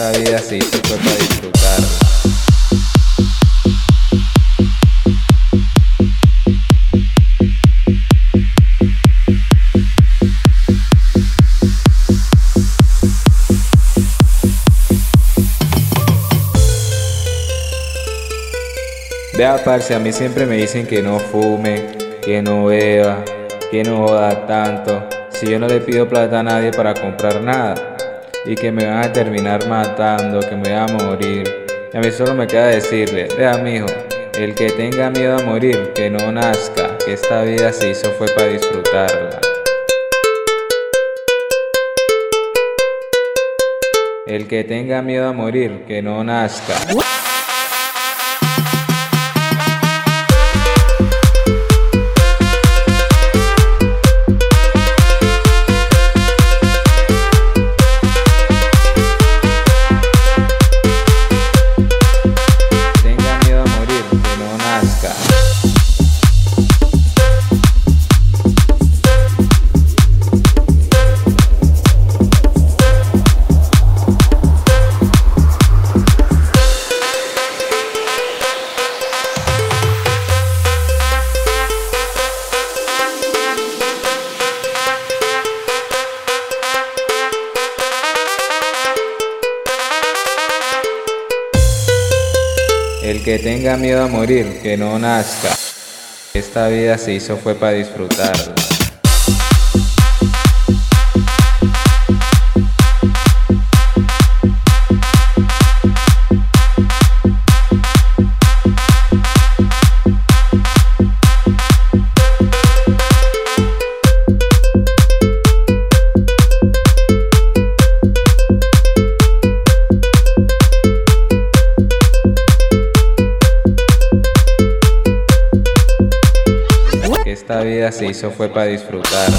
Esta vida se hizo fue para disfrutar. Vea, parce, a mí siempre me dicen que no fume, que no beba, que no joda tanto. Si yo no le pido plata a nadie para comprar nada y que me van a terminar matando, que me voy a morir. Y a mí solo me queda decirle, vea mijo, el que tenga miedo a morir, que no nazca, que esta vida se hizo fue para disfrutarla. El que tenga miedo a morir, que no nazca. El que tenga miedo a morir, que no nazca. Esta vida se hizo fue para disfrutarla. Esta vida se hizo fue para disfrutarla.